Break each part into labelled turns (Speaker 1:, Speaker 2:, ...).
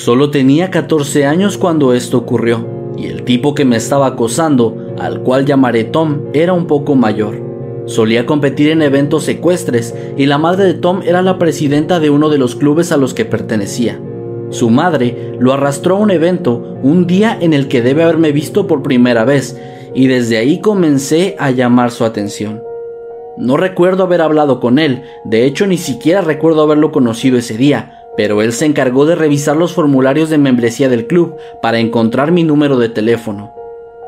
Speaker 1: Solo tenía 14 años cuando esto ocurrió, y el tipo que me estaba acosando, al cual llamaré Tom, era un poco mayor. Solía competir en eventos secuestres y la madre de Tom era la presidenta de uno de los clubes a los que pertenecía. Su madre lo arrastró a un evento, un día en el que debe haberme visto por primera vez, y desde ahí comencé a llamar su atención. No recuerdo haber hablado con él, de hecho ni siquiera recuerdo haberlo conocido ese día, pero él se encargó de revisar los formularios de membresía del club para encontrar mi número de teléfono.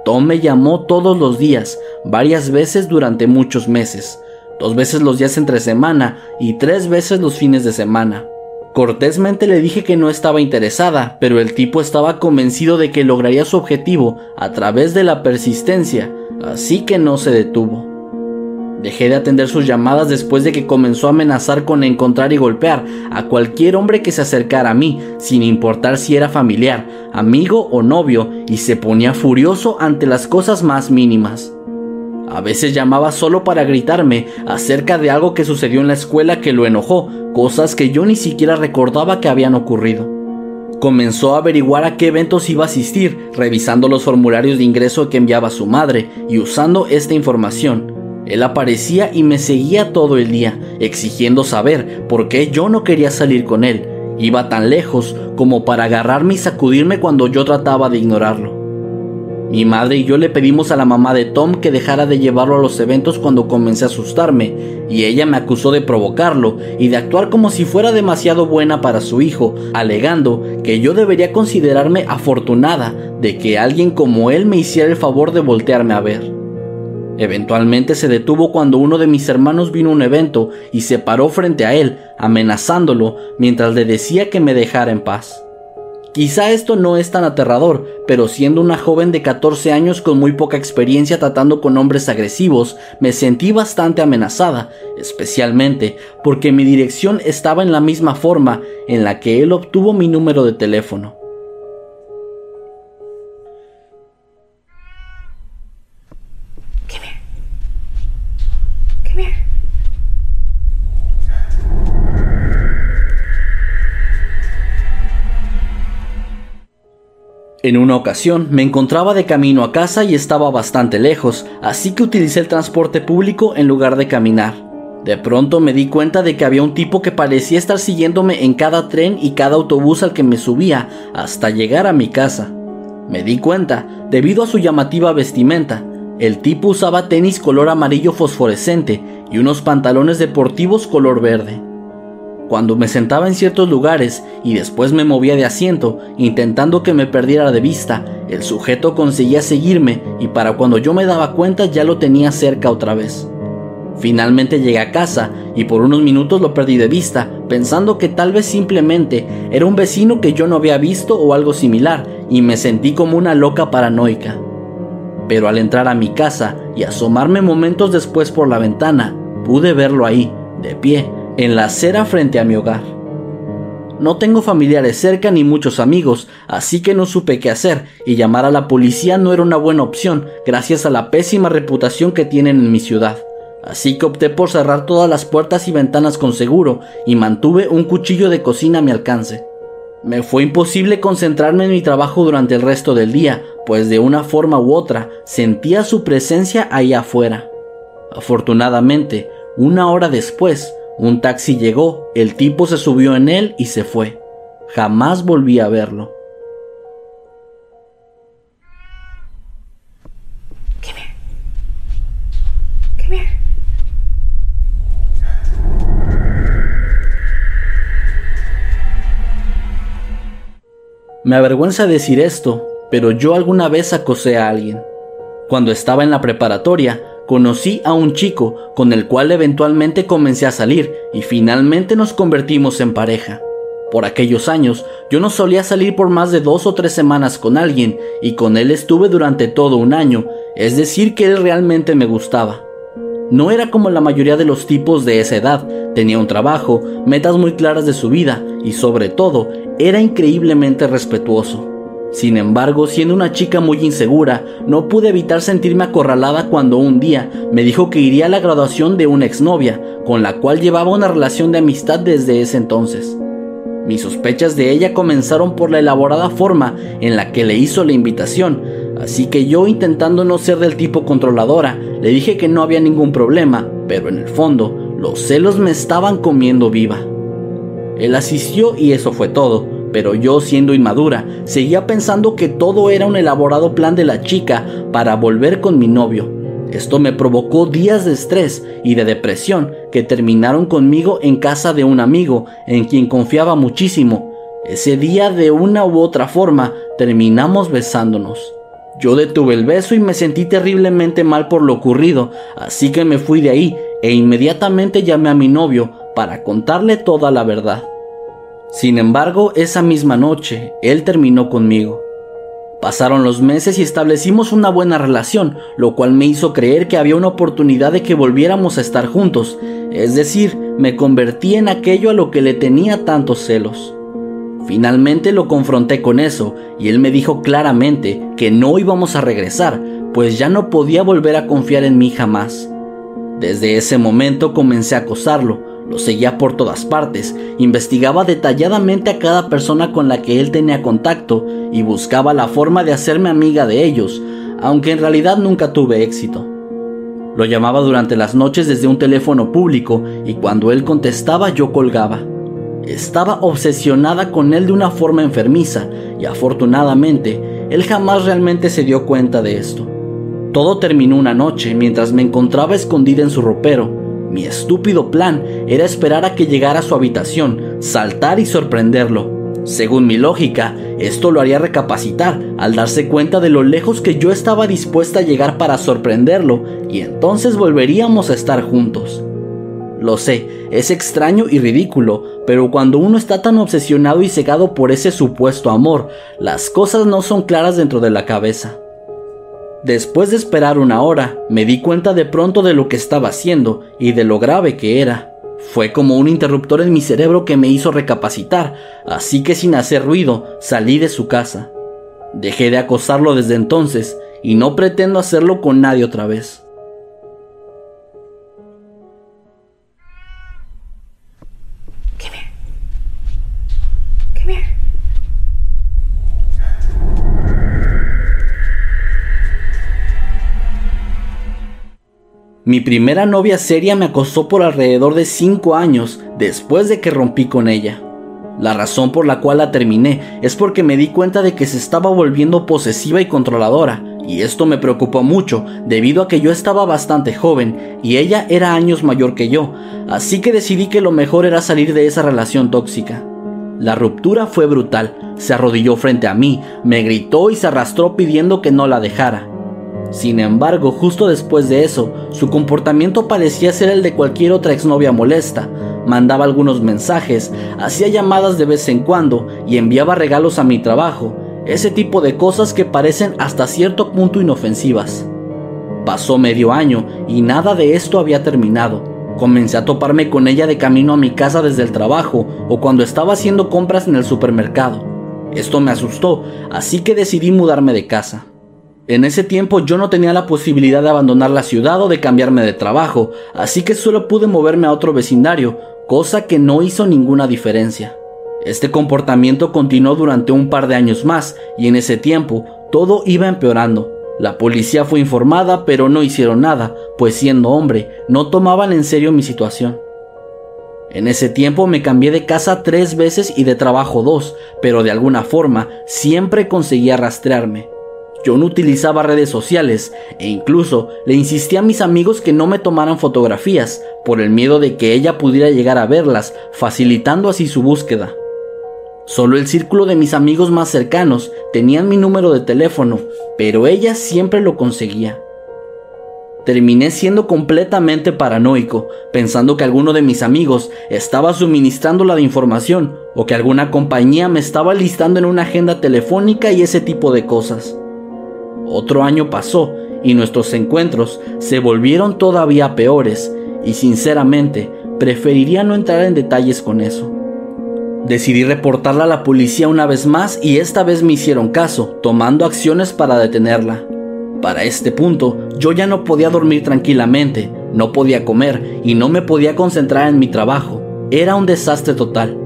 Speaker 1: Tom me llamó todos los días, varias veces durante muchos meses, dos veces los días entre semana y tres veces los fines de semana. Cortésmente le dije que no estaba interesada, pero el tipo estaba convencido de que lograría su objetivo a través de la persistencia, así que no se detuvo. Dejé de atender sus llamadas después de que comenzó a amenazar con encontrar y golpear a cualquier hombre que se acercara a mí, sin importar si era familiar, amigo o novio, y se ponía furioso ante las cosas más mínimas. A veces llamaba solo para gritarme acerca de algo que sucedió en la escuela que lo enojó, cosas que yo ni siquiera recordaba que habían ocurrido. Comenzó a averiguar a qué eventos iba a asistir, revisando los formularios de ingreso que enviaba su madre y usando esta información. Él aparecía y me seguía todo el día, exigiendo saber por qué yo no quería salir con él. Iba tan lejos como para agarrarme y sacudirme cuando yo trataba de ignorarlo. Mi madre y yo le pedimos a la mamá de Tom que dejara de llevarlo a los eventos cuando comencé a asustarme, y ella me acusó de provocarlo y de actuar como si fuera demasiado buena para su hijo, alegando que yo debería considerarme afortunada de que alguien como él me hiciera el favor de voltearme a ver. Eventualmente se detuvo cuando uno de mis hermanos vino a un evento y se paró frente a él, amenazándolo mientras le decía que me dejara en paz. Quizá esto no es tan aterrador, pero siendo una joven de 14 años con muy poca experiencia tratando con hombres agresivos, me sentí bastante amenazada, especialmente porque mi dirección estaba en la misma forma en la que él obtuvo mi número de teléfono. En una ocasión me encontraba de camino a casa y estaba bastante lejos, así que utilicé el transporte público en lugar de caminar. De pronto me di cuenta de que había un tipo que parecía estar siguiéndome en cada tren y cada autobús al que me subía hasta llegar a mi casa. Me di cuenta debido a su llamativa vestimenta. El tipo usaba tenis color amarillo fosforescente y unos pantalones deportivos color verde. Cuando me sentaba en ciertos lugares y después me movía de asiento, intentando que me perdiera de vista, el sujeto conseguía seguirme y para cuando yo me daba cuenta ya lo tenía cerca otra vez. Finalmente llegué a casa y por unos minutos lo perdí de vista, pensando que tal vez simplemente era un vecino que yo no había visto o algo similar, y me sentí como una loca paranoica. Pero al entrar a mi casa y asomarme momentos después por la ventana, pude verlo ahí, de pie, en la acera frente a mi hogar. No tengo familiares cerca ni muchos amigos, así que no supe qué hacer, y llamar a la policía no era una buena opción, gracias a la pésima reputación que tienen en mi ciudad. Así que opté por cerrar todas las puertas y ventanas con seguro, y mantuve un cuchillo de cocina a mi alcance. Me fue imposible concentrarme en mi trabajo durante el resto del día, pues de una forma u otra sentía su presencia ahí afuera. Afortunadamente, una hora después, un taxi llegó, el tipo se subió en él y se fue. Jamás volví a verlo. Me avergüenza decir esto, pero yo alguna vez acosé a alguien. Cuando estaba en la preparatoria, conocí a un chico con el cual eventualmente comencé a salir y finalmente nos convertimos en pareja. Por aquellos años yo no solía salir por más de dos o tres semanas con alguien y con él estuve durante todo un año, es decir que él realmente me gustaba. No era como la mayoría de los tipos de esa edad, tenía un trabajo, metas muy claras de su vida y sobre todo era increíblemente respetuoso. Sin embargo, siendo una chica muy insegura, no pude evitar sentirme acorralada cuando un día me dijo que iría a la graduación de una exnovia, con la cual llevaba una relación de amistad desde ese entonces. Mis sospechas de ella comenzaron por la elaborada forma en la que le hizo la invitación, así que yo intentando no ser del tipo controladora, le dije que no había ningún problema, pero en el fondo los celos me estaban comiendo viva. Él asistió y eso fue todo, pero yo siendo inmadura, seguía pensando que todo era un elaborado plan de la chica para volver con mi novio, esto me provocó días de estrés y de depresión que terminaron conmigo en casa de un amigo en quien confiaba muchísimo. Ese día de una u otra forma terminamos besándonos. Yo detuve el beso y me sentí terriblemente mal por lo ocurrido, así que me fui de ahí e inmediatamente llamé a mi novio para contarle toda la verdad. Sin embargo, esa misma noche, él terminó conmigo. Pasaron los meses y establecimos una buena relación, lo cual me hizo creer que había una oportunidad de que volviéramos a estar juntos, es decir, me convertí en aquello a lo que le tenía tantos celos. Finalmente lo confronté con eso y él me dijo claramente que no íbamos a regresar, pues ya no podía volver a confiar en mí jamás. Desde ese momento comencé a acosarlo, lo seguía por todas partes, investigaba detalladamente a cada persona con la que él tenía contacto y buscaba la forma de hacerme amiga de ellos, aunque en realidad nunca tuve éxito. Lo llamaba durante las noches desde un teléfono público y cuando él contestaba yo colgaba. Estaba obsesionada con él de una forma enfermiza y afortunadamente él jamás realmente se dio cuenta de esto. Todo terminó una noche mientras me encontraba escondida en su ropero mi estúpido plan era esperar a que llegara a su habitación, saltar y sorprenderlo. Según mi lógica, esto lo haría recapacitar al darse cuenta de lo lejos que yo estaba dispuesta a llegar para sorprenderlo y entonces volveríamos a estar juntos. Lo sé, es extraño y ridículo, pero cuando uno está tan obsesionado y cegado por ese supuesto amor, las cosas no son claras dentro de la cabeza. Después de esperar una hora, me di cuenta de pronto de lo que estaba haciendo y de lo grave que era. Fue como un interruptor en mi cerebro que me hizo recapacitar, así que sin hacer ruido salí de su casa. Dejé de acosarlo desde entonces y no pretendo hacerlo con nadie otra vez. Mi primera novia seria me acosó por alrededor de 5 años después de que rompí con ella. La razón por la cual la terminé es porque me di cuenta de que se estaba volviendo posesiva y controladora, y esto me preocupó mucho debido a que yo estaba bastante joven y ella era años mayor que yo, así que decidí que lo mejor era salir de esa relación tóxica. La ruptura fue brutal, se arrodilló frente a mí, me gritó y se arrastró pidiendo que no la dejara. Sin embargo, justo después de eso, su comportamiento parecía ser el de cualquier otra exnovia molesta. Mandaba algunos mensajes, hacía llamadas de vez en cuando y enviaba regalos a mi trabajo, ese tipo de cosas que parecen hasta cierto punto inofensivas. Pasó medio año y nada de esto había terminado. Comencé a toparme con ella de camino a mi casa desde el trabajo o cuando estaba haciendo compras en el supermercado. Esto me asustó, así que decidí mudarme de casa. En ese tiempo yo no tenía la posibilidad de abandonar la ciudad o de cambiarme de trabajo, así que solo pude moverme a otro vecindario, cosa que no hizo ninguna diferencia. Este comportamiento continuó durante un par de años más y en ese tiempo todo iba empeorando. La policía fue informada pero no hicieron nada, pues siendo hombre no tomaban en serio mi situación. En ese tiempo me cambié de casa tres veces y de trabajo dos, pero de alguna forma siempre conseguía rastrearme. Yo no utilizaba redes sociales e incluso le insistí a mis amigos que no me tomaran fotografías por el miedo de que ella pudiera llegar a verlas, facilitando así su búsqueda. Solo el círculo de mis amigos más cercanos tenían mi número de teléfono, pero ella siempre lo conseguía. Terminé siendo completamente paranoico, pensando que alguno de mis amigos estaba suministrando la información o que alguna compañía me estaba listando en una agenda telefónica y ese tipo de cosas. Otro año pasó y nuestros encuentros se volvieron todavía peores y sinceramente preferiría no entrar en detalles con eso. Decidí reportarla a la policía una vez más y esta vez me hicieron caso, tomando acciones para detenerla. Para este punto, yo ya no podía dormir tranquilamente, no podía comer y no me podía concentrar en mi trabajo. Era un desastre total.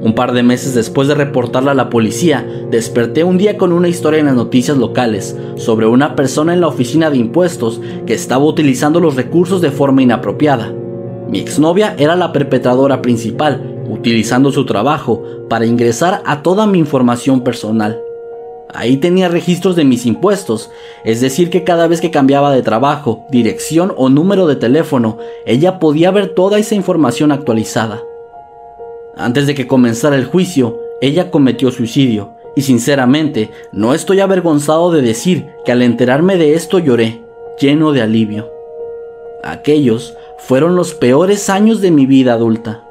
Speaker 1: Un par de meses después de reportarla a la policía, desperté un día con una historia en las noticias locales sobre una persona en la oficina de impuestos que estaba utilizando los recursos de forma inapropiada. Mi exnovia era la perpetradora principal utilizando su trabajo para ingresar a toda mi información personal. Ahí tenía registros de mis impuestos, es decir que cada vez que cambiaba de trabajo, dirección o número de teléfono, ella podía ver toda esa información actualizada. Antes de que comenzara el juicio, ella cometió suicidio, y sinceramente no estoy avergonzado de decir que al enterarme de esto lloré, lleno de alivio. Aquellos fueron los peores años de mi vida adulta.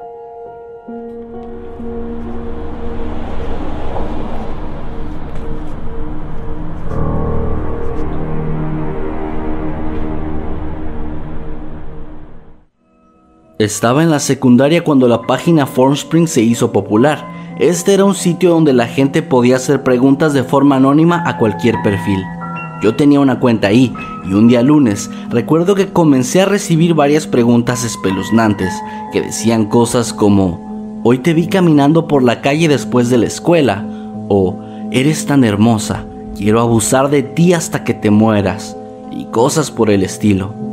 Speaker 1: Estaba en la secundaria cuando la página Formspring se hizo popular. Este era un sitio donde la gente podía hacer preguntas de forma anónima a cualquier perfil. Yo tenía una cuenta ahí y un día lunes recuerdo que comencé a recibir varias preguntas espeluznantes que decían cosas como Hoy te vi caminando por la calle después de la escuela o Eres tan hermosa, quiero abusar de ti hasta que te mueras y cosas por el estilo.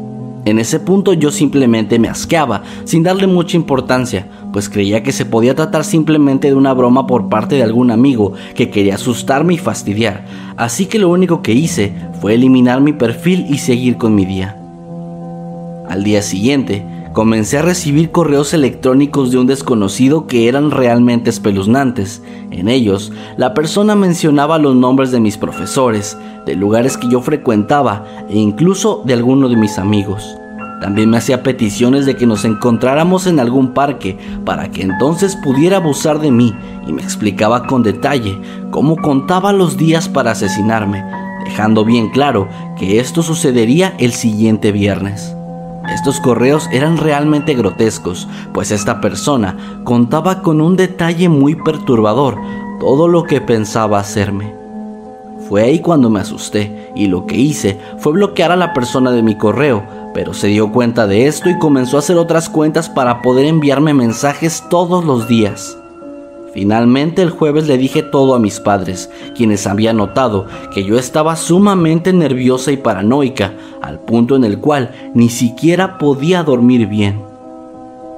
Speaker 1: En ese punto yo simplemente me asqueaba, sin darle mucha importancia, pues creía que se podía tratar simplemente de una broma por parte de algún amigo que quería asustarme y fastidiar, así que lo único que hice fue eliminar mi perfil y seguir con mi día. Al día siguiente, comencé a recibir correos electrónicos de un desconocido que eran realmente espeluznantes. En ellos, la persona mencionaba los nombres de mis profesores, de lugares que yo frecuentaba e incluso de alguno de mis amigos. También me hacía peticiones de que nos encontráramos en algún parque para que entonces pudiera abusar de mí y me explicaba con detalle cómo contaba los días para asesinarme, dejando bien claro que esto sucedería el siguiente viernes. Estos correos eran realmente grotescos, pues esta persona contaba con un detalle muy perturbador todo lo que pensaba hacerme. Fue ahí cuando me asusté y lo que hice fue bloquear a la persona de mi correo, pero se dio cuenta de esto y comenzó a hacer otras cuentas para poder enviarme mensajes todos los días. Finalmente el jueves le dije todo a mis padres, quienes habían notado que yo estaba sumamente nerviosa y paranoica, al punto en el cual ni siquiera podía dormir bien.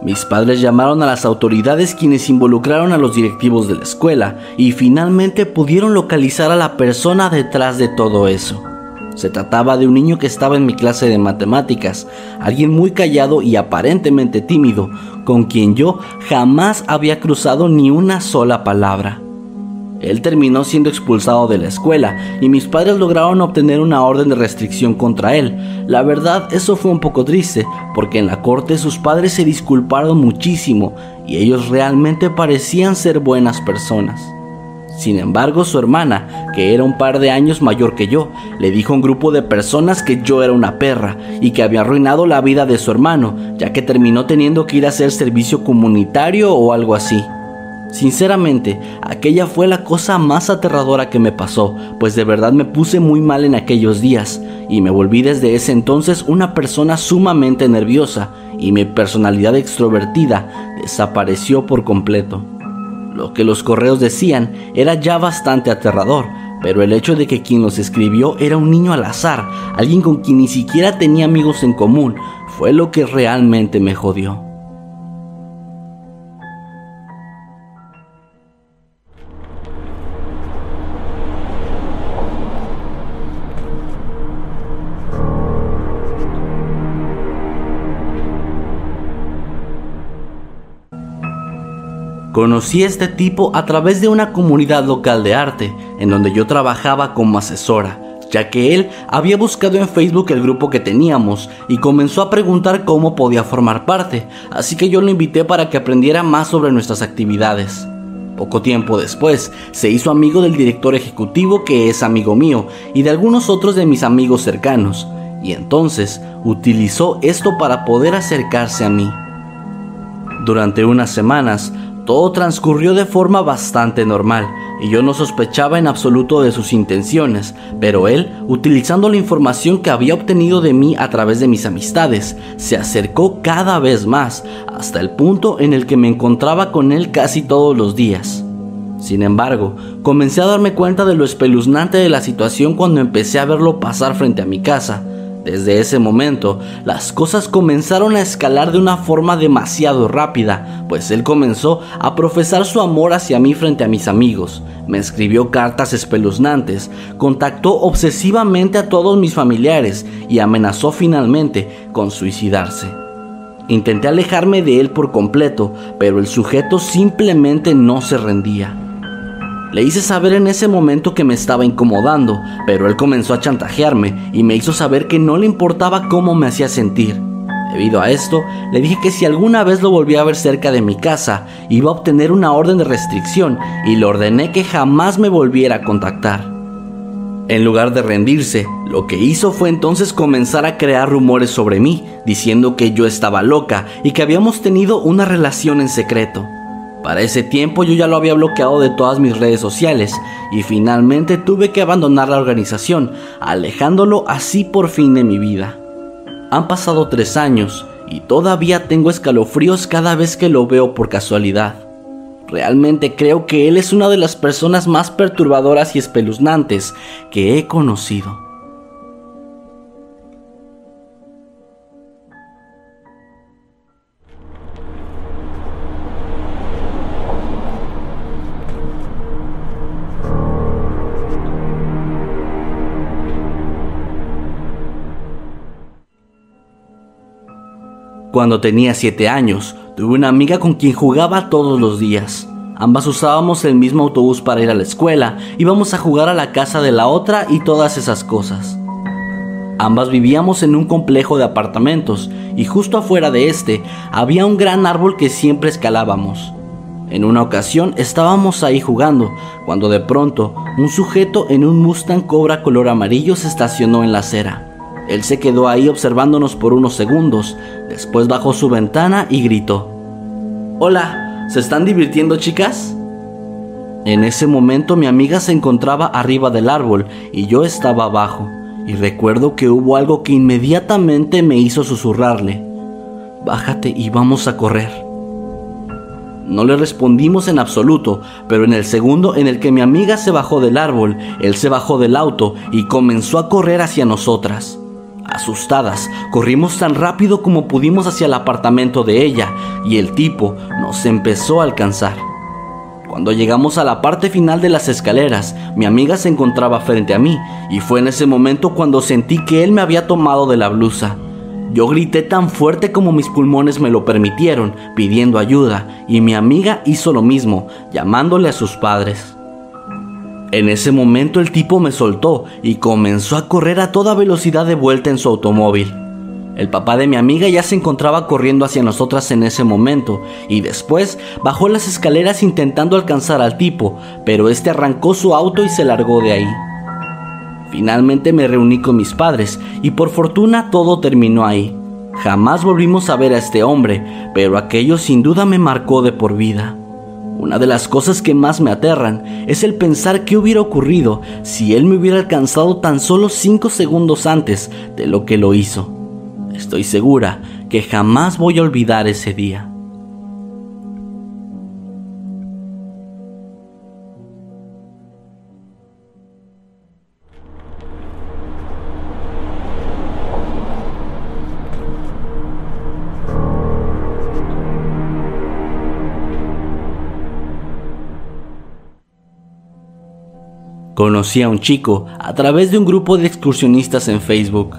Speaker 1: Mis padres llamaron a las autoridades quienes involucraron a los directivos de la escuela y finalmente pudieron localizar a la persona detrás de todo eso. Se trataba de un niño que estaba en mi clase de matemáticas, alguien muy callado y aparentemente tímido, con quien yo jamás había cruzado ni una sola palabra. Él terminó siendo expulsado de la escuela y mis padres lograron obtener una orden de restricción contra él. La verdad, eso fue un poco triste, porque en la corte sus padres se disculparon muchísimo y ellos realmente parecían ser buenas personas. Sin embargo, su hermana, que era un par de años mayor que yo, le dijo a un grupo de personas que yo era una perra y que había arruinado la vida de su hermano, ya que terminó teniendo que ir a hacer servicio comunitario o algo así. Sinceramente, aquella fue la cosa más aterradora que me pasó, pues de verdad me puse muy mal en aquellos días y me volví desde ese entonces una persona sumamente nerviosa y mi personalidad extrovertida desapareció por completo. Lo que los correos decían era ya bastante aterrador, pero el hecho de que quien los escribió era un niño al azar, alguien con quien ni siquiera tenía amigos en común, fue lo que realmente me jodió. Conocí a este tipo a través de una comunidad local de arte, en donde yo trabajaba como asesora, ya que él había buscado en Facebook el grupo que teníamos y comenzó a preguntar cómo podía formar parte, así que yo lo invité para que aprendiera más sobre nuestras actividades. Poco tiempo después, se hizo amigo del director ejecutivo que es amigo mío y de algunos otros de mis amigos cercanos, y entonces utilizó esto para poder acercarse a mí. Durante unas semanas, todo transcurrió de forma bastante normal y yo no sospechaba en absoluto de sus intenciones, pero él, utilizando la información que había obtenido de mí a través de mis amistades, se acercó cada vez más hasta el punto en el que me encontraba con él casi todos los días. Sin embargo, comencé a darme cuenta de lo espeluznante de la situación cuando empecé a verlo pasar frente a mi casa, desde ese momento, las cosas comenzaron a escalar de una forma demasiado rápida, pues él comenzó a profesar su amor hacia mí frente a mis amigos, me escribió cartas espeluznantes, contactó obsesivamente a todos mis familiares y amenazó finalmente con suicidarse. Intenté alejarme de él por completo, pero el sujeto simplemente no se rendía. Le hice saber en ese momento que me estaba incomodando, pero él comenzó a chantajearme y me hizo saber que no le importaba cómo me hacía sentir. Debido a esto, le dije que si alguna vez lo volvía a ver cerca de mi casa, iba a obtener una orden de restricción y le ordené que jamás me volviera a contactar. En lugar de rendirse, lo que hizo fue entonces comenzar a crear rumores sobre mí, diciendo que yo estaba loca y que habíamos tenido una relación en secreto. Para ese tiempo yo ya lo había bloqueado de todas mis redes sociales y finalmente tuve que abandonar la organización, alejándolo así por fin de mi vida. Han pasado tres años y todavía tengo escalofríos cada vez que lo veo por casualidad. Realmente creo que él es una de las personas más perturbadoras y espeluznantes que he conocido. Cuando tenía 7 años, tuve una amiga con quien jugaba todos los días. Ambas usábamos el mismo autobús para ir a la escuela, íbamos a jugar a la casa de la otra y todas esas cosas. Ambas vivíamos en un complejo de apartamentos y justo afuera de este había un gran árbol que siempre escalábamos. En una ocasión estábamos ahí jugando, cuando de pronto un sujeto en un Mustang Cobra color amarillo se estacionó en la acera. Él se quedó ahí observándonos por unos segundos, después bajó su ventana y gritó, Hola, ¿se están divirtiendo chicas? En ese momento mi amiga se encontraba arriba del árbol y yo estaba abajo, y recuerdo que hubo algo que inmediatamente me hizo susurrarle, Bájate y vamos a correr. No le respondimos en absoluto, pero en el segundo en el que mi amiga se bajó del árbol, él se bajó del auto y comenzó a correr hacia nosotras. Asustadas, corrimos tan rápido como pudimos hacia el apartamento de ella y el tipo nos empezó a alcanzar. Cuando llegamos a la parte final de las escaleras, mi amiga se encontraba frente a mí y fue en ese momento cuando sentí que él me había tomado de la blusa. Yo grité tan fuerte como mis pulmones me lo permitieron, pidiendo ayuda, y mi amiga hizo lo mismo, llamándole a sus padres. En ese momento el tipo me soltó y comenzó a correr a toda velocidad de vuelta en su automóvil. El papá de mi amiga ya se encontraba corriendo hacia nosotras en ese momento y después bajó las escaleras intentando alcanzar al tipo, pero este arrancó su auto y se largó de ahí. Finalmente me reuní con mis padres y por fortuna todo terminó ahí. Jamás volvimos a ver a este hombre, pero aquello sin duda me marcó de por vida. Una de las cosas que más me aterran es el pensar qué hubiera ocurrido si él me hubiera alcanzado tan solo cinco segundos antes de lo que lo hizo. Estoy segura que jamás voy a olvidar ese día. Conocí a un chico a través de un grupo de excursionistas en Facebook.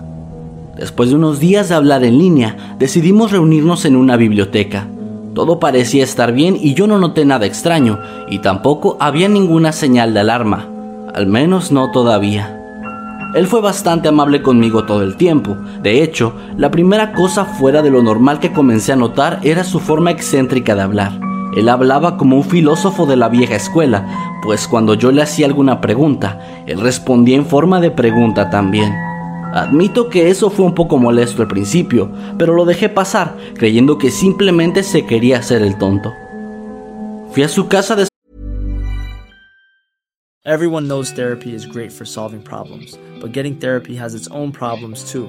Speaker 1: Después de unos días de hablar en línea, decidimos reunirnos en una biblioteca. Todo parecía estar bien y yo no noté nada extraño, y tampoco había ninguna señal de alarma, al menos no todavía. Él fue bastante amable conmigo todo el tiempo. De hecho, la primera cosa fuera de lo normal que comencé a notar era su forma excéntrica de hablar. Él hablaba como un filósofo de la vieja escuela, pues cuando yo le hacía alguna pregunta, él respondía en forma de pregunta también. Admito que eso fue un poco molesto al principio, pero lo dejé pasar, creyendo que simplemente se quería hacer el tonto. Fui a su casa de
Speaker 2: Everyone knows therapy is great for solving problems, but getting therapy has its own problems too,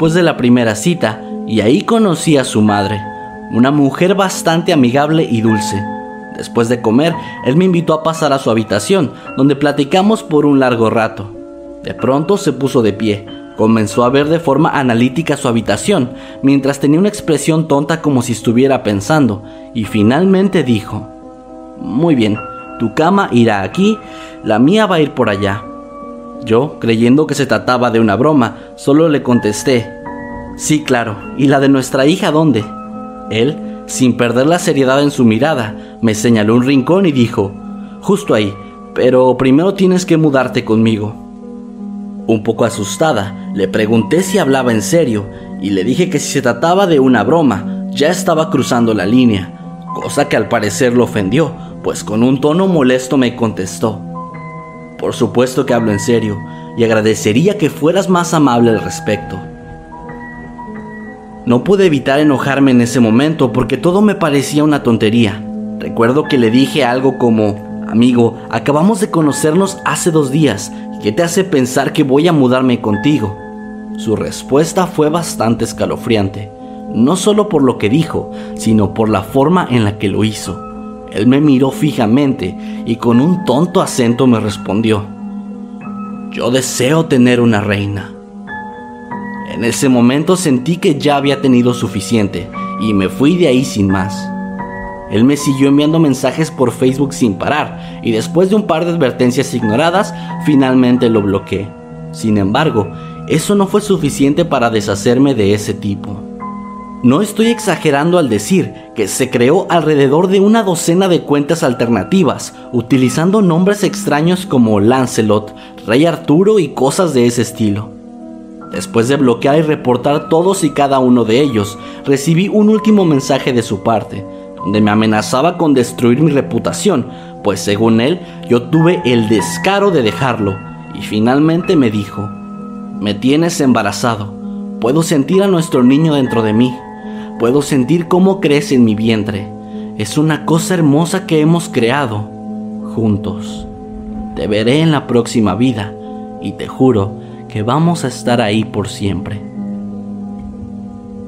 Speaker 1: Después de la primera cita, y ahí conocí a su madre, una mujer bastante amigable y dulce. Después de comer, él me invitó a pasar a su habitación, donde platicamos por un largo rato. De pronto se puso de pie, comenzó a ver de forma analítica su habitación, mientras tenía una expresión tonta como si estuviera pensando, y finalmente dijo, Muy bien, tu cama irá aquí, la mía va a ir por allá. Yo, creyendo que se trataba de una broma, solo le contesté, Sí, claro, ¿y la de nuestra hija dónde? Él sin perder la seriedad en su mirada, me señaló un rincón y dijo, justo ahí, pero primero tienes que mudarte conmigo. Un poco asustada, le pregunté si hablaba en serio y le dije que si se trataba de una broma, ya estaba cruzando la línea, cosa que al parecer lo ofendió, pues con un tono molesto me contestó. Por supuesto que hablo en serio y agradecería que fueras más amable al respecto. No pude evitar enojarme en ese momento porque todo me parecía una tontería. Recuerdo que le dije algo como, amigo, acabamos de conocernos hace dos días, ¿qué te hace pensar que voy a mudarme contigo? Su respuesta fue bastante escalofriante, no solo por lo que dijo, sino por la forma en la que lo hizo. Él me miró fijamente y con un tonto acento me respondió, yo deseo tener una reina. En ese momento sentí que ya había tenido suficiente y me fui de ahí sin más. Él me siguió enviando mensajes por Facebook sin parar y después de un par de advertencias ignoradas, finalmente lo bloqueé. Sin embargo, eso no fue suficiente para deshacerme de ese tipo. No estoy exagerando al decir se creó alrededor de una docena de cuentas alternativas, utilizando nombres extraños como Lancelot, Rey Arturo y cosas de ese estilo. Después de bloquear y reportar todos y cada uno de ellos, recibí un último mensaje de su parte, donde me amenazaba con destruir mi reputación, pues según él yo tuve el descaro de dejarlo, y finalmente me dijo, me tienes embarazado, puedo sentir a nuestro niño dentro de mí, puedo sentir cómo crece en mi vientre, es una cosa hermosa que hemos creado juntos. Te veré en la próxima vida, y te juro que vamos a estar ahí por siempre.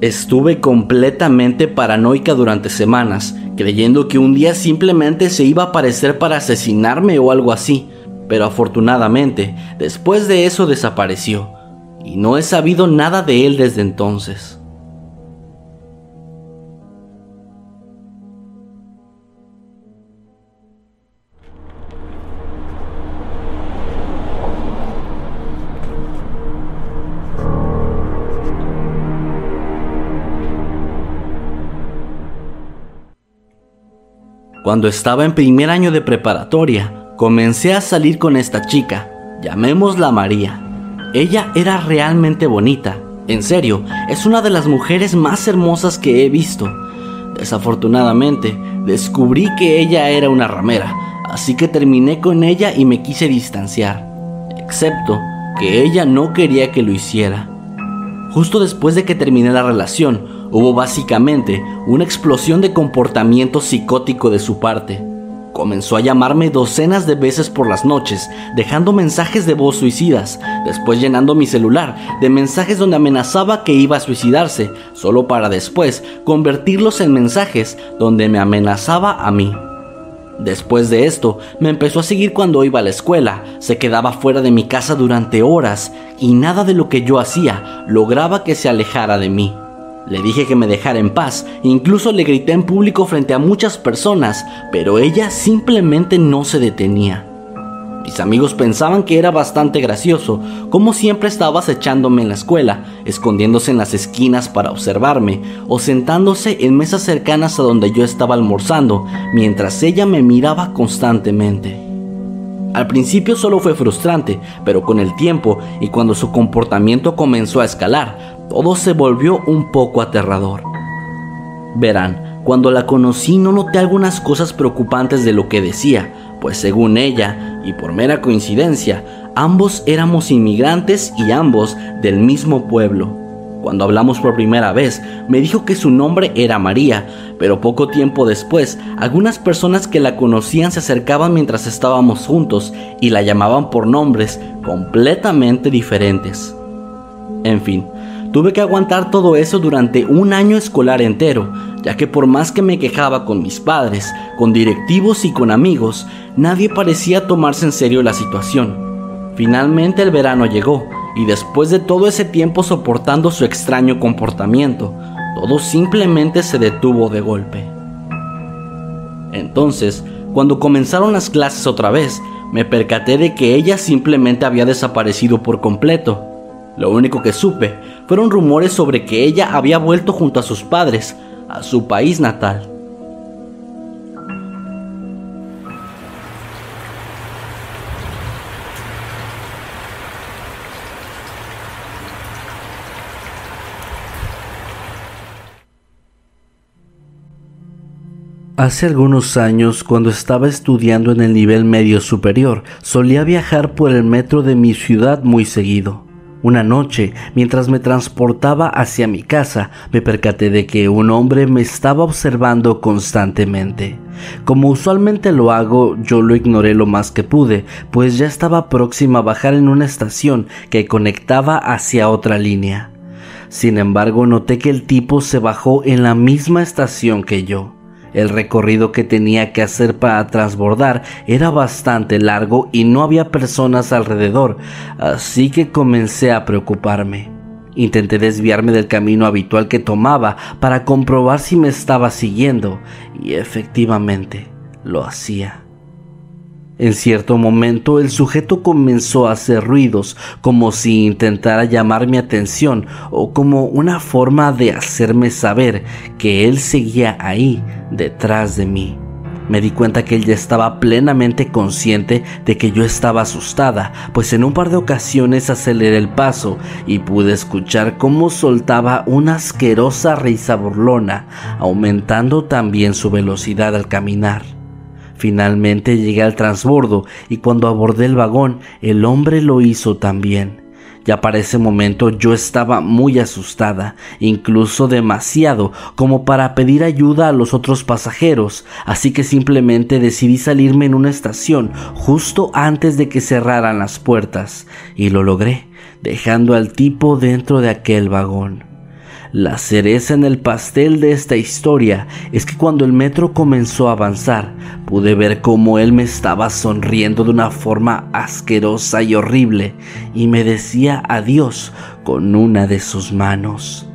Speaker 1: Estuve completamente paranoica durante semanas, creyendo que un día simplemente se iba a aparecer para asesinarme o algo así, pero afortunadamente después de eso desapareció, y no he sabido nada de él desde entonces. Cuando estaba en primer año de preparatoria, comencé a salir con esta chica, llamémosla María. Ella era realmente bonita, en serio, es una de las mujeres más hermosas que he visto. Desafortunadamente, descubrí que ella era una ramera, así que terminé con ella y me quise distanciar, excepto que ella no quería que lo hiciera. Justo después de que terminé la relación, Hubo básicamente una explosión de comportamiento psicótico de su parte. Comenzó a llamarme docenas de veces por las noches, dejando mensajes de voz suicidas, después llenando mi celular de mensajes donde amenazaba que iba a suicidarse, solo para después convertirlos en mensajes donde me amenazaba a mí. Después de esto, me empezó a seguir cuando iba a la escuela, se quedaba fuera de mi casa durante horas y nada de lo que yo hacía lograba que se alejara de mí. Le dije que me dejara en paz, incluso le grité en público frente a muchas personas, pero ella simplemente no se detenía. Mis amigos pensaban que era bastante gracioso, como siempre estaba acechándome en la escuela, escondiéndose en las esquinas para observarme, o sentándose en mesas cercanas a donde yo estaba almorzando, mientras ella me miraba constantemente. Al principio solo fue frustrante, pero con el tiempo y cuando su comportamiento comenzó a escalar, todo se volvió un poco aterrador. Verán, cuando la conocí no noté algunas cosas preocupantes de lo que decía, pues según ella, y por mera coincidencia, ambos éramos inmigrantes y ambos del mismo pueblo. Cuando hablamos por primera vez, me dijo que su nombre era María, pero poco tiempo después, algunas personas que la conocían se acercaban mientras estábamos juntos y la llamaban por nombres completamente diferentes. En fin, Tuve que aguantar todo eso durante un año escolar entero, ya que por más que me quejaba con mis padres, con directivos y con amigos, nadie parecía tomarse en serio la situación. Finalmente el verano llegó, y después de todo ese tiempo soportando su extraño comportamiento, todo simplemente se detuvo de golpe. Entonces, cuando comenzaron las clases otra vez, me percaté de que ella simplemente había desaparecido por completo. Lo único que supe fueron rumores sobre que ella había vuelto junto a sus padres a su país natal. Hace algunos años, cuando estaba estudiando en el nivel medio superior, solía viajar por el metro de mi ciudad muy seguido. Una noche, mientras me transportaba hacia mi casa, me percaté de que un hombre me estaba observando constantemente. Como usualmente lo hago, yo lo ignoré lo más que pude, pues ya estaba próxima a bajar en una estación que conectaba hacia otra línea. Sin embargo, noté que el tipo se bajó en la misma estación que yo. El recorrido que tenía que hacer para transbordar era bastante largo y no había personas alrededor, así que comencé a preocuparme. Intenté desviarme del camino habitual que tomaba para comprobar si me estaba siguiendo y efectivamente lo hacía. En cierto momento el sujeto comenzó a hacer ruidos como si intentara llamar mi atención o como una forma de hacerme saber que él seguía ahí detrás de mí. Me di cuenta que él ya estaba plenamente consciente de que yo estaba asustada, pues en un par de ocasiones aceleré el paso y pude escuchar cómo soltaba una asquerosa risa burlona, aumentando también su velocidad al caminar. Finalmente llegué al transbordo y cuando abordé el vagón, el hombre lo hizo también. Ya para ese momento yo estaba muy asustada, incluso demasiado como para pedir ayuda a los otros pasajeros, así que simplemente decidí salirme en una estación justo antes de que cerraran las puertas, y lo logré, dejando al tipo dentro de aquel vagón. La cereza en el pastel de esta historia es que cuando el metro comenzó a avanzar, pude ver cómo él me estaba sonriendo de una forma asquerosa y horrible y me decía adiós con una de sus manos.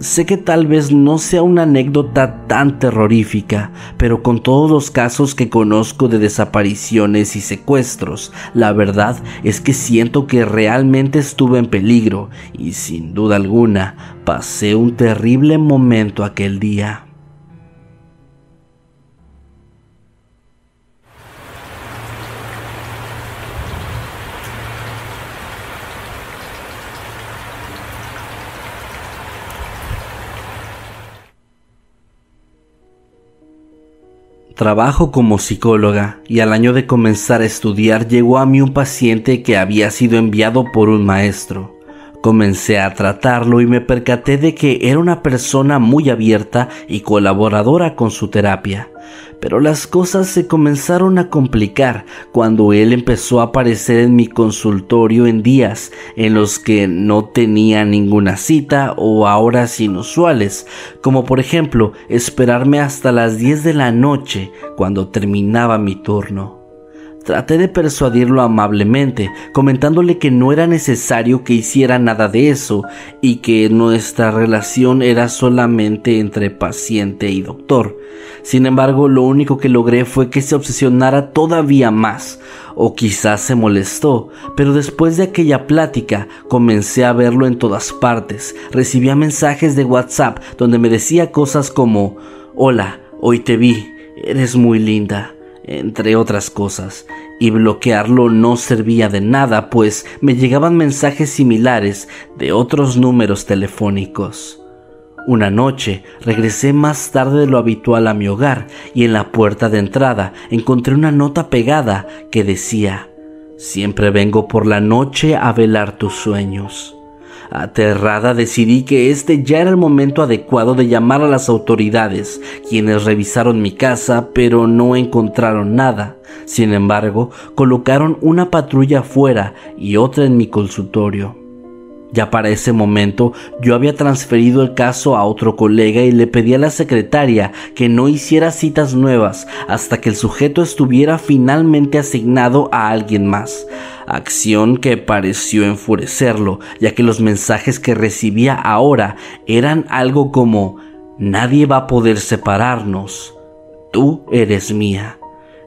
Speaker 1: Sé que tal vez no sea una anécdota tan terrorífica, pero con todos los casos que conozco de desapariciones y secuestros, la verdad es que siento que realmente estuve en peligro y sin duda alguna pasé un terrible momento aquel día. Trabajo como psicóloga y al año de comenzar a estudiar llegó a mí un paciente que había sido enviado por un maestro. Comencé a tratarlo y me percaté de que era una persona muy abierta y colaboradora con su terapia. Pero las cosas se comenzaron a complicar cuando él empezó a aparecer en mi consultorio en días en los que no tenía ninguna cita o a horas inusuales, como por ejemplo esperarme hasta las 10 de la noche cuando terminaba mi turno. Traté de persuadirlo amablemente, comentándole que no era necesario que hiciera nada de eso y que nuestra relación era solamente entre paciente y doctor. Sin embargo, lo único que logré fue que se obsesionara todavía más, o quizás se molestó, pero después de aquella plática comencé a verlo en todas partes. Recibía mensajes de WhatsApp donde me decía cosas como, Hola, hoy te vi, eres muy linda entre otras cosas, y bloquearlo no servía de nada, pues me llegaban mensajes similares de otros números telefónicos. Una noche regresé más tarde de lo habitual a mi hogar y en la puerta de entrada encontré una nota pegada que decía, Siempre vengo por la noche a velar tus sueños. Aterrada decidí que este ya era el momento adecuado de llamar a las autoridades, quienes revisaron mi casa pero no encontraron nada. Sin embargo, colocaron una patrulla afuera y otra en mi consultorio. Ya para ese momento yo había transferido el caso a otro colega y le pedí a la secretaria que no hiciera citas nuevas hasta que el sujeto estuviera finalmente asignado a alguien más, acción que pareció enfurecerlo, ya que los mensajes que recibía ahora eran algo como nadie va a poder separarnos, tú eres mía,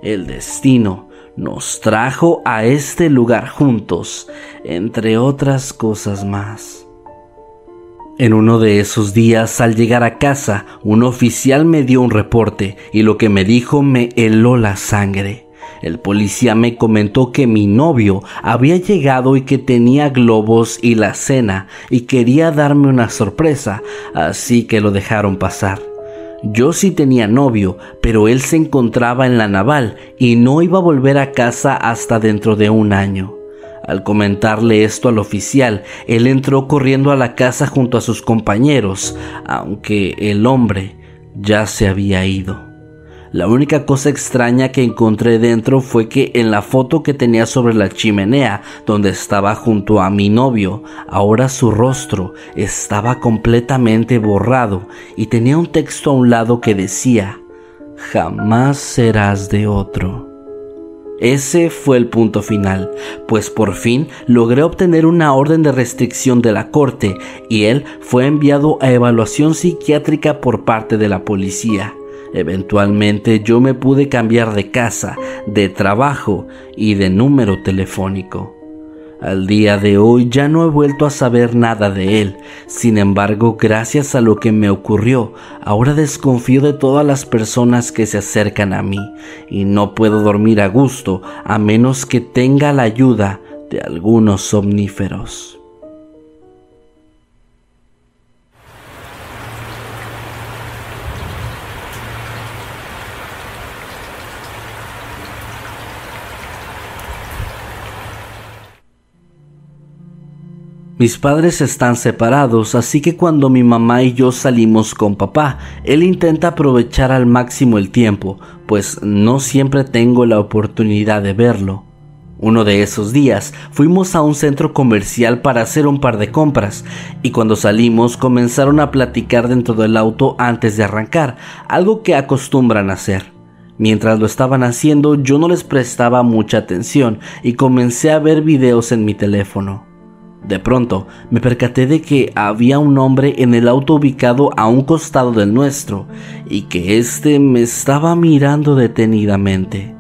Speaker 1: el destino nos trajo a este lugar juntos, entre otras cosas más. En uno de esos días, al llegar a casa, un oficial me dio un reporte y lo que me dijo me heló la sangre. El policía me comentó que mi novio había llegado y que tenía globos y la cena y quería darme una sorpresa, así que lo dejaron pasar. Yo sí tenía novio, pero él se encontraba en la naval y no iba a volver a casa hasta dentro de un año. Al comentarle esto al oficial, él entró corriendo a la casa junto a sus compañeros, aunque el hombre ya se había ido. La única cosa extraña que encontré dentro fue que en la foto que tenía sobre la chimenea, donde estaba junto a mi novio, ahora su rostro estaba completamente borrado y tenía un texto a un lado que decía, jamás serás de otro. Ese fue el punto final, pues por fin logré obtener una orden de restricción de la corte y él fue enviado a evaluación psiquiátrica por parte de la policía. Eventualmente yo me pude cambiar de casa, de trabajo y de número telefónico. Al día de hoy ya no he vuelto a saber nada de él. Sin embargo, gracias a lo que me ocurrió, ahora desconfío de todas las personas que se acercan a mí y no puedo dormir a gusto a menos que tenga la ayuda de algunos somníferos. Mis padres están separados, así que cuando mi mamá y yo salimos con papá, él intenta aprovechar al máximo el tiempo, pues no siempre tengo la oportunidad de verlo. Uno de esos días fuimos a un centro comercial para hacer un par de compras y cuando salimos comenzaron a platicar dentro del auto antes de arrancar, algo que acostumbran hacer. Mientras lo estaban haciendo yo no les prestaba mucha atención y comencé a ver videos en mi teléfono. De pronto me percaté de que había un hombre en el auto ubicado a un costado del nuestro y que éste me estaba mirando detenidamente.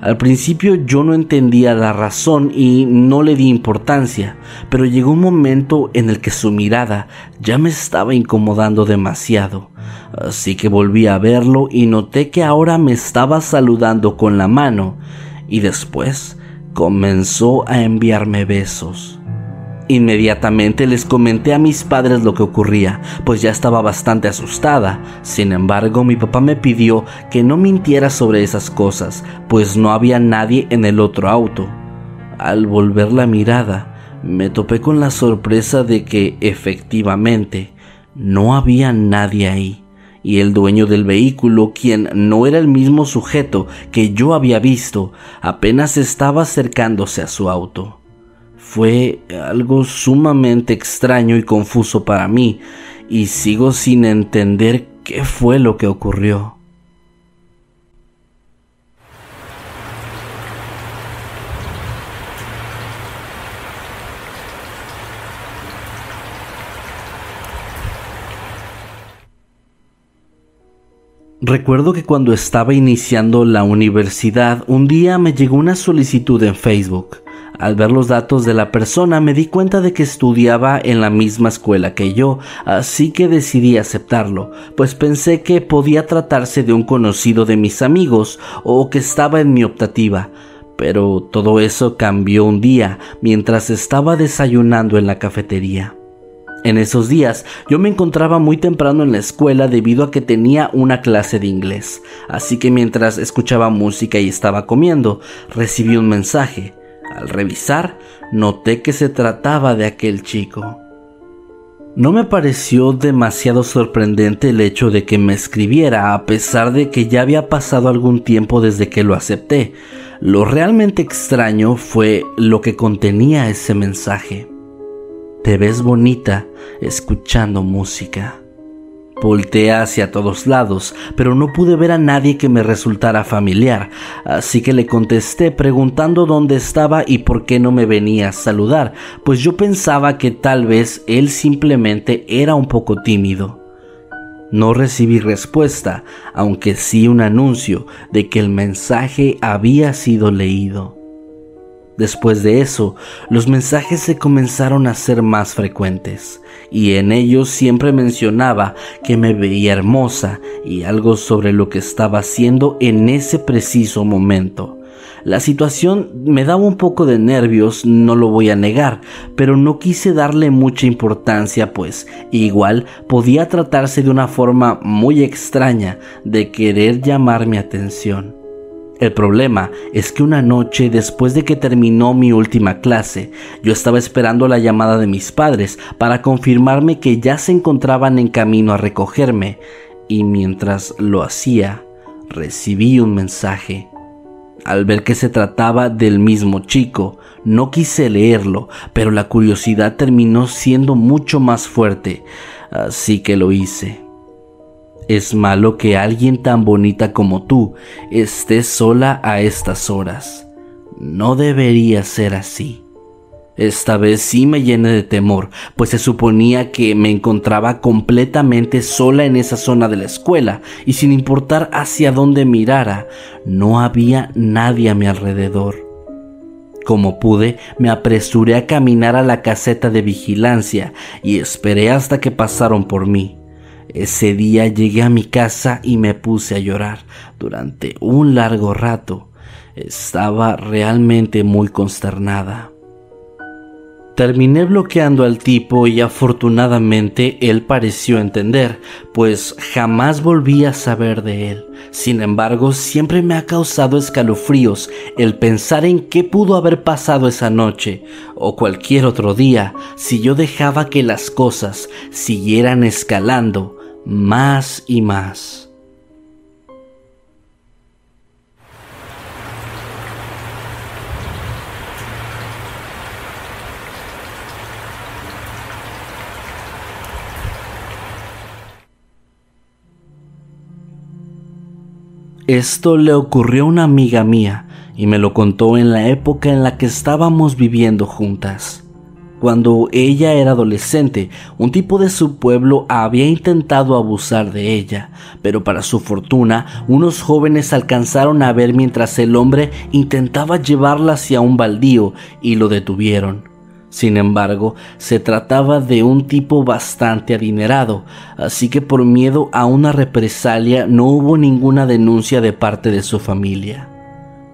Speaker 1: Al principio yo no entendía la razón y no le di importancia, pero llegó un momento en el que su mirada ya me estaba incomodando demasiado. Así que volví a verlo y noté que ahora me estaba saludando con la mano y después comenzó a enviarme besos. Inmediatamente les comenté a mis padres lo que ocurría, pues ya estaba bastante asustada. Sin embargo, mi papá me pidió que no mintiera sobre esas cosas, pues no había nadie en el otro auto. Al volver la mirada, me topé con la sorpresa de que efectivamente no había nadie ahí, y el dueño del vehículo, quien no era el mismo sujeto que yo había visto, apenas estaba acercándose a su auto. Fue algo sumamente extraño y confuso para mí, y sigo sin entender qué fue lo que ocurrió. Recuerdo que cuando estaba iniciando la universidad, un día me llegó una solicitud en Facebook. Al ver los datos de la persona me di cuenta de que estudiaba en la misma escuela que yo, así que decidí aceptarlo, pues pensé que podía tratarse de un conocido de mis amigos o que estaba en mi optativa. Pero todo eso cambió un día mientras estaba desayunando en la cafetería. En esos días yo me encontraba muy temprano en la escuela debido a que tenía una clase de inglés, así que mientras escuchaba música y estaba comiendo, recibí un mensaje. Al revisar, noté que se trataba de aquel chico. No me pareció demasiado sorprendente el hecho de que me escribiera a pesar de que ya había pasado algún tiempo desde que lo acepté. Lo realmente extraño fue lo que contenía ese mensaje. Te ves bonita escuchando música. Volté hacia todos lados, pero no pude ver a nadie que me resultara familiar, así que le contesté preguntando dónde estaba y por qué no me venía a saludar, pues yo pensaba que tal vez él simplemente era un poco tímido. No recibí respuesta, aunque sí un anuncio de que el mensaje había sido leído. Después de eso, los mensajes se comenzaron a ser más frecuentes, y en ellos siempre mencionaba que me veía hermosa y algo sobre lo que estaba haciendo en ese preciso momento. La situación me daba un poco de nervios, no lo voy a negar, pero no quise darle mucha importancia, pues igual podía tratarse de una forma muy extraña de querer llamar mi atención. El problema es que una noche después de que terminó mi última clase, yo estaba esperando la llamada de mis padres para confirmarme que ya se encontraban en camino a recogerme y mientras lo hacía, recibí un mensaje. Al ver que se trataba del mismo chico, no quise leerlo, pero la curiosidad terminó siendo mucho más fuerte, así que lo hice. Es malo que alguien tan bonita como tú esté sola a estas horas. No debería ser así. Esta vez sí me llené de temor, pues se suponía que me encontraba completamente sola en esa zona de la escuela y sin importar hacia dónde mirara, no había nadie a mi alrededor. Como pude, me apresuré a caminar a la caseta de vigilancia y esperé hasta que pasaron por mí. Ese día llegué a mi casa y me puse a llorar durante un largo rato. Estaba realmente muy consternada. Terminé bloqueando al tipo y afortunadamente él pareció entender, pues jamás volví a saber de él. Sin embargo, siempre me ha causado escalofríos el pensar en qué pudo haber pasado esa noche o cualquier otro día si yo dejaba que las cosas siguieran escalando más y más. Esto le ocurrió a una amiga mía y me lo contó en la época en la que estábamos viviendo juntas. Cuando ella era adolescente, un tipo de su pueblo había intentado abusar de ella, pero para su fortuna, unos jóvenes alcanzaron a ver mientras el hombre intentaba llevarla hacia un baldío y lo detuvieron. Sin embargo, se trataba de un tipo bastante adinerado, así que por miedo a una represalia no hubo ninguna denuncia de parte de su familia.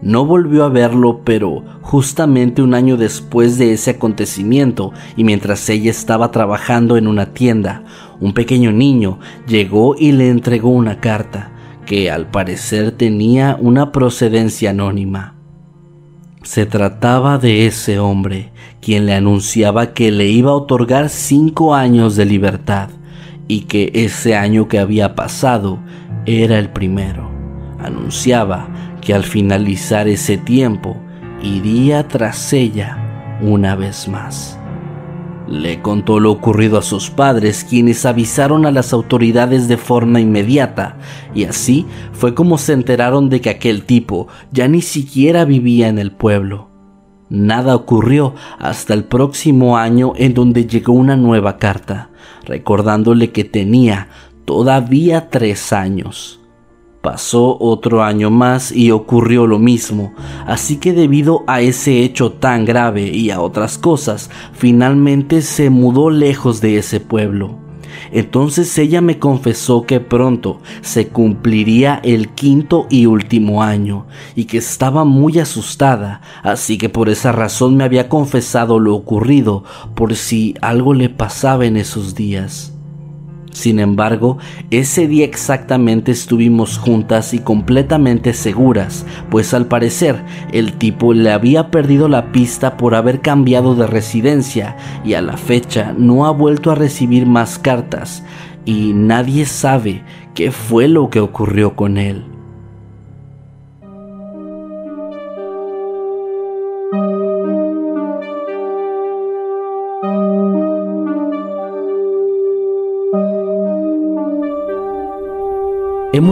Speaker 1: No volvió a verlo, pero justamente un año después de ese acontecimiento y mientras ella estaba trabajando en una tienda, un pequeño niño llegó y le entregó una carta que al parecer tenía una procedencia anónima. Se trataba de ese hombre, quien le anunciaba que le iba a otorgar cinco años de libertad y que ese año que había pasado era el primero. Anunciaba que al finalizar ese tiempo iría tras ella una vez más. Le contó lo ocurrido a sus padres, quienes avisaron a las autoridades de forma inmediata, y así fue como se enteraron de que aquel tipo ya ni siquiera vivía en el pueblo. Nada ocurrió hasta el próximo año en donde llegó una nueva carta, recordándole que tenía todavía tres años. Pasó otro año más y ocurrió lo mismo, así que debido a ese hecho tan grave y a otras cosas, finalmente se mudó lejos de ese pueblo. Entonces ella me confesó que pronto se cumpliría el quinto y último año y que estaba muy asustada, así que por esa razón me había confesado lo ocurrido por si algo le pasaba en esos días. Sin embargo, ese día exactamente estuvimos juntas y completamente seguras, pues al parecer el tipo le había perdido la pista por haber cambiado de residencia y a la fecha no ha vuelto a recibir más cartas y nadie sabe qué fue lo que ocurrió con él.